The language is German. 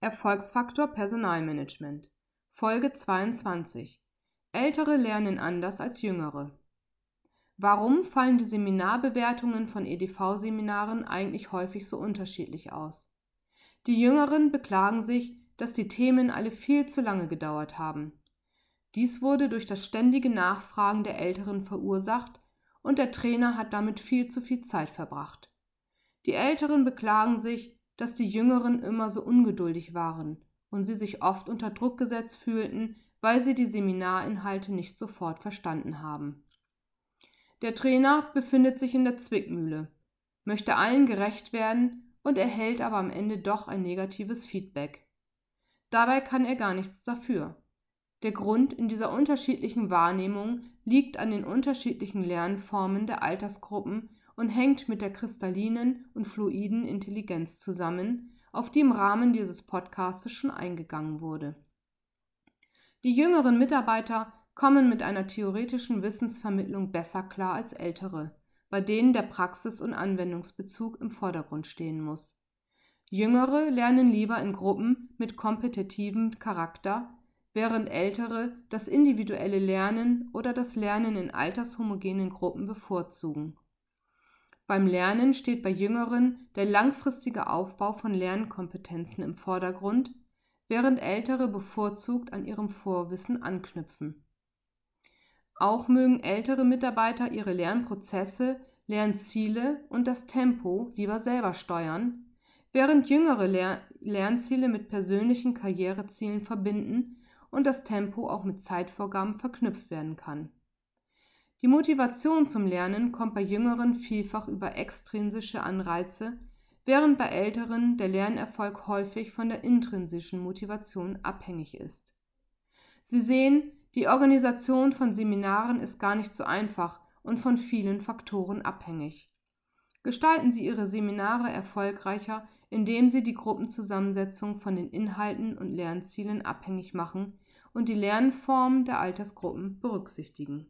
Erfolgsfaktor Personalmanagement Folge 22 Ältere lernen anders als Jüngere. Warum fallen die Seminarbewertungen von EDV-Seminaren eigentlich häufig so unterschiedlich aus? Die Jüngeren beklagen sich, dass die Themen alle viel zu lange gedauert haben. Dies wurde durch das ständige Nachfragen der Älteren verursacht und der Trainer hat damit viel zu viel Zeit verbracht. Die Älteren beklagen sich, dass die Jüngeren immer so ungeduldig waren und sie sich oft unter Druck gesetzt fühlten, weil sie die Seminarinhalte nicht sofort verstanden haben. Der Trainer befindet sich in der Zwickmühle, möchte allen gerecht werden und erhält aber am Ende doch ein negatives Feedback. Dabei kann er gar nichts dafür. Der Grund in dieser unterschiedlichen Wahrnehmung liegt an den unterschiedlichen Lernformen der Altersgruppen und hängt mit der kristallinen und fluiden Intelligenz zusammen, auf die im Rahmen dieses Podcasts schon eingegangen wurde. Die jüngeren Mitarbeiter kommen mit einer theoretischen Wissensvermittlung besser klar als ältere, bei denen der Praxis- und Anwendungsbezug im Vordergrund stehen muss. Jüngere lernen lieber in Gruppen mit kompetitivem Charakter, während ältere das individuelle Lernen oder das Lernen in altershomogenen Gruppen bevorzugen. Beim Lernen steht bei Jüngeren der langfristige Aufbau von Lernkompetenzen im Vordergrund, während Ältere bevorzugt an ihrem Vorwissen anknüpfen. Auch mögen ältere Mitarbeiter ihre Lernprozesse, Lernziele und das Tempo lieber selber steuern, während jüngere Ler Lernziele mit persönlichen Karrierezielen verbinden und das Tempo auch mit Zeitvorgaben verknüpft werden kann. Die Motivation zum Lernen kommt bei Jüngeren vielfach über extrinsische Anreize, während bei Älteren der Lernerfolg häufig von der intrinsischen Motivation abhängig ist. Sie sehen, die Organisation von Seminaren ist gar nicht so einfach und von vielen Faktoren abhängig. Gestalten Sie Ihre Seminare erfolgreicher, indem Sie die Gruppenzusammensetzung von den Inhalten und Lernzielen abhängig machen und die Lernformen der Altersgruppen berücksichtigen